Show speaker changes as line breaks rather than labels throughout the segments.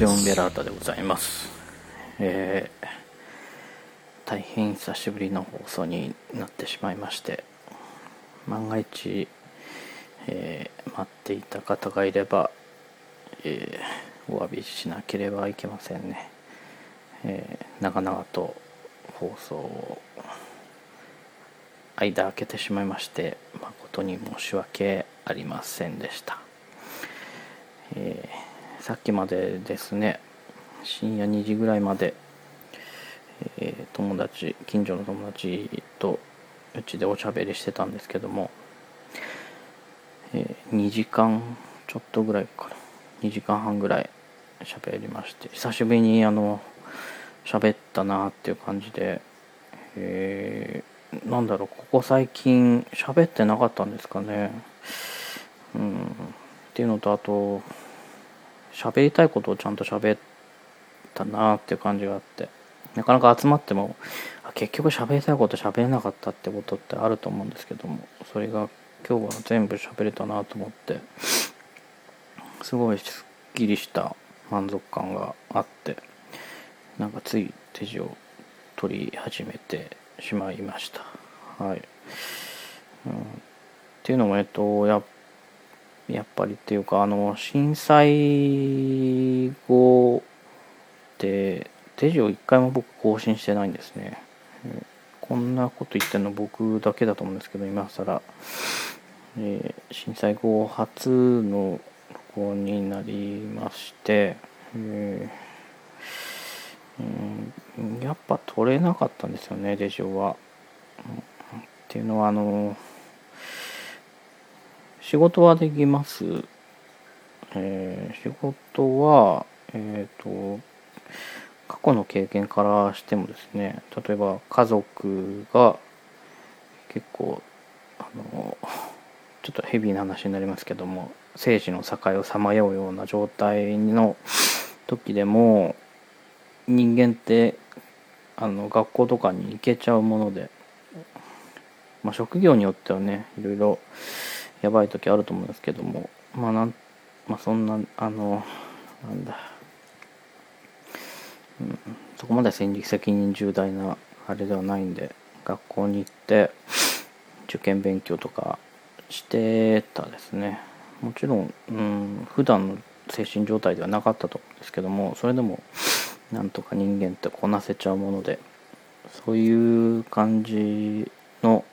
ジョン・ベラータでございます、えー、大変久しぶりの放送になってしまいまして万が一、えー、待っていた方がいれば、えー、お詫びしなければいけませんね、えー、長々と放送を間空けてしまいまして誠に申し訳ありませんでした、えー、さっきまでですね深夜2時ぐらいまで、えー、友達近所の友達とうちでおしゃべりしてたんですけども、えー、2時間ちょっとぐらいかな。2時間半ぐらい喋りまして久しぶりにあの喋ったなっていう感じで、えー、なんだろうここ最近喋ってなかったんですかね。うん。っていうのとあと喋りたいことをちゃんと喋ったなっていう感じがあって。なかなか集まっても結局喋りたいこと喋れなかったってことってあると思うんですけどもそれが今日は全部喋れたなと思ってすごいすっきりした満足感があってなんかつい手錠を取り始めてしまいました。はい、うん、っていうのもえっとやっぱやっぱりっていうかあの震災後って手錠一回も僕更新してないんですね、こんなこと言ってるの僕だけだと思うんですけど今更、えー、震災後初の録音になりまして、えーうん、やっぱ取れなかったんですよね手錠は、うん。っていうのはあの仕事はできます。えー、仕事は、えっ、ー、と過去の経験からしてもですね例えば家族が結構あのちょっとヘビーな話になりますけども生死の境をさまようような状態の時でも人間ってあの学校とかに行けちゃうもので、まあ、職業によってはねいろいろやばい時あると思うんですけどもまあなん、まあ、そんなあのなんだ、うん、そこまで戦時責任重大なあれではないんで学校に行って受験勉強とかしてたですね。もちろん、うん、普段の精神状態ではなかったと思うんですけどもそれでもなんとか人間ってこなせちゃうものでそういう感じの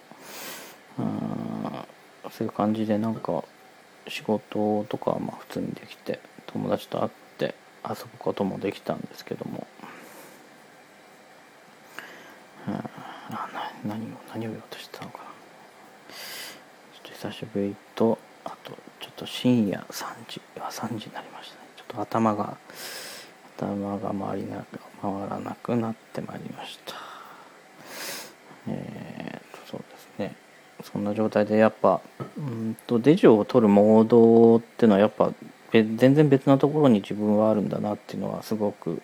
うんそういう感じでなんか仕事とかはまあ普通にできて友達と会って遊ぶこともできたんですけども、あ何を何を言おうとしてたのかな。ちょっと久しぶりとあとちょっと深夜3時は3時になりましたね。ちょっと頭が頭が回りな回らなくなってまいりました。えー、とそうですね。そんな状態でやっぱうんとデジを取るモードっていうのはやっぱ全然別なところに自分はあるんだなっていうのはすごく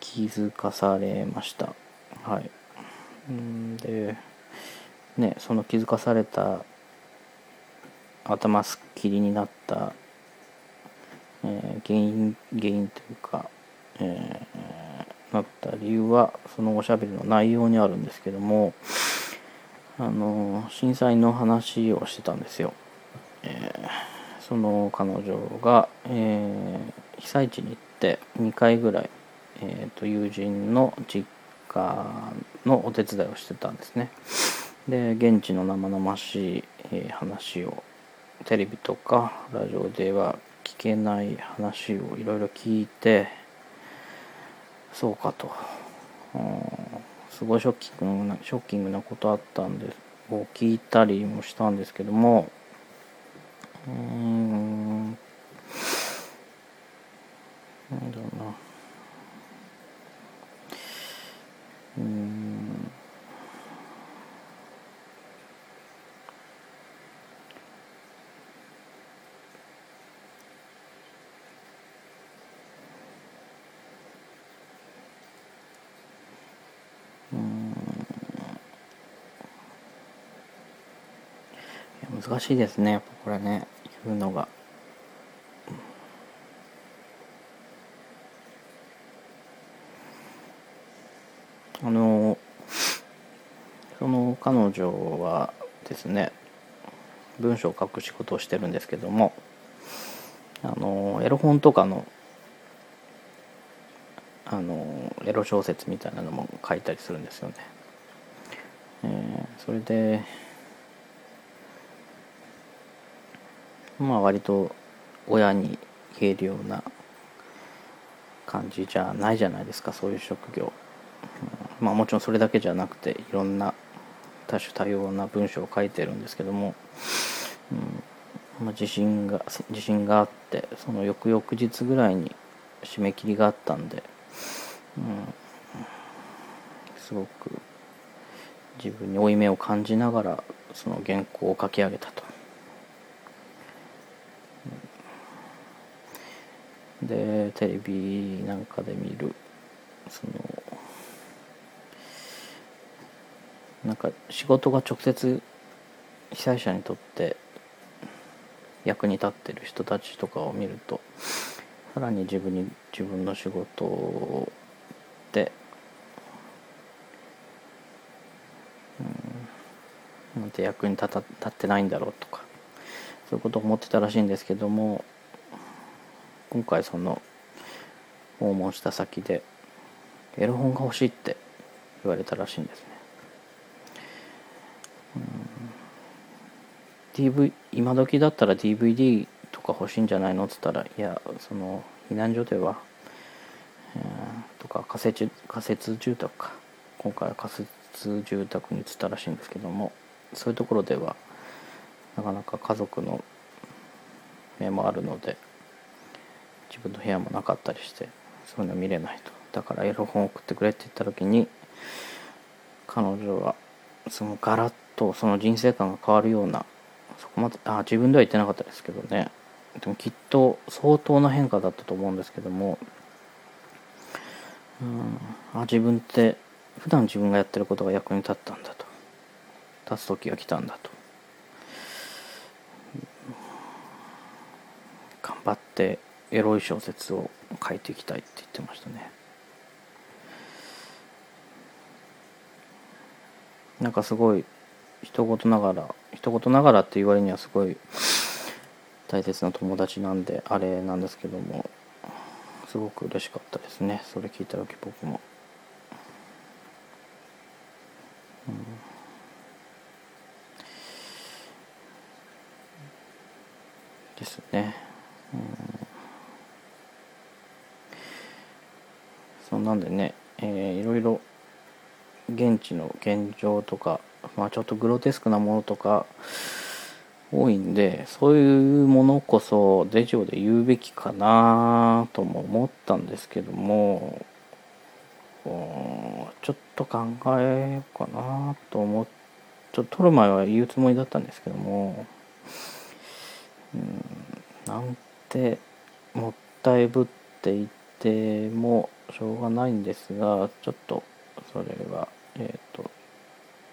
気づかされました。はい。うんでねその気づかされた頭すっきりになったえー、原因原因というか、えー、なった理由はそのおしゃべりの内容にあるんですけどもあの震災の話をしてたんですよ、えー、その彼女が、えー、被災地に行って2回ぐらい、えーと、友人の実家のお手伝いをしてたんですね。で現地の生々しい、え話をテレビとかラジオでは聞けない話をいろいろ聞いてそうかと、うん、すごいショッキングなショッキングなことあったんですを聞いたりもしたんですけどもうーんなんだろうな。うん。難しいですねやっぱこれね言うのが。あのその彼女はですね文章を書く仕事をしてるんですけどもあのエロ本とかのあのエロ小説みたいなのも書いたりするんですよね。えー、それでまあ割と親に言えるような感じじゃないじゃないですかそういう職業、うん、まあもちろんそれだけじゃなくていろんな多種多様な文章を書いてるんですけども、うん。まあ、自信が自信があってその翌々日ぐらいに締め切りがあったんで、うん、すごく自分に負い目を感じながらその原稿を書き上げたと。でテレビなんかで見る。そのなんか仕事が直接被災者にとって役に立ってる人たちとかを見るとさらに自分に自分の仕事で、うん、なんて役に立た立ってないんだろうとかそういうことを思ってたらしいんですけども今回その訪問した先でエロ本が欲しいって言われたらしいんですね。うん DV 今時だったら DVD とか欲しいんじゃないのっつったらいやその避難所では、えー、とか仮設仮設住宅か今回は仮設住宅に移ったらしいんですけどもそういうところではなかなか家族の目もあるので自分の部屋もなかったりしてそういうの見れないと。だからエロ本送ってくれって言った時に彼女はそのガラッとその人生観が変わるようなそこまであ自分では言ってなかったですけどね。でもきっと相当な変化だったと思うんですけどもうんあ自分って普段自分がやってることが役に立ったんだと。立つ時が来たんだと。頑張ってエロい小説を書いていきたいって言ってましたね。なんかすごい一言ながら一言ながらって言われにはすごい大切な友達なんであれなんですけどもすごく嬉しかったですね。それ聞いた時僕も、うん、ですね、うん、そなんでね、えー、いろいろ現地の現状とかまあ、ちょっとグロテスクなものとか多いんでそういうものこそデジオで言うべきかなとも思ったんですけどもちょっと考えようかなと思っちょっと撮る前は言うつもりだったんですけどもうんなんてもったいぶっていてもしょうがないんですがちょっとそれはえっ、ー、と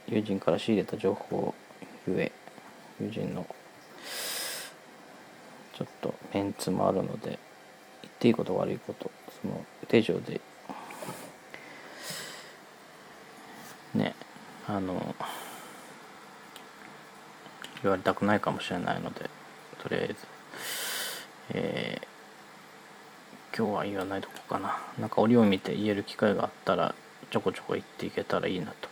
友人から仕入れた情報ゆえ友人のちょっとメンツもあるので言っていいこと悪いことその手錠でねあの言われたくないかもしれないのでとりあえずえー、今日は言わないとこかななんか折を見て言える機会があったらちょこちょこ言っていけたらいいなと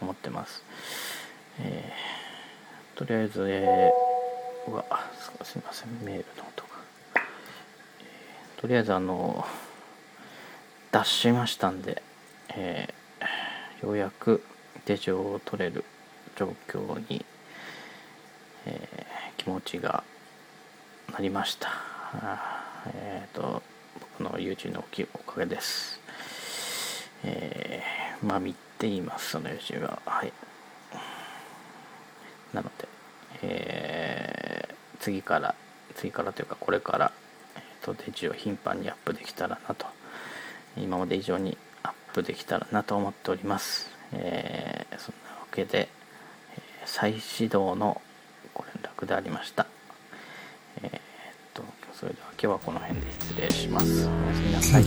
思ってます。えー、とりあえず、えー、うわすみませんメールの音が、えー、とりあえずあの脱しましたんで、えー、ようやく手錠を取れる状況に、えー、気持ちがなりました。えっ、ー、と僕の友人のおかげです。えー、まあ見ていますその友人ははい。なので、えー、次から次からというかこれから、えーと、デジを頻繁にアップできたらなと。今まで以上にアップできたらなと思っております、えー、そんなわけで、えー、再始動のご連絡でありました。えー、それでは今日はこの辺で失礼します。おやすみなさい。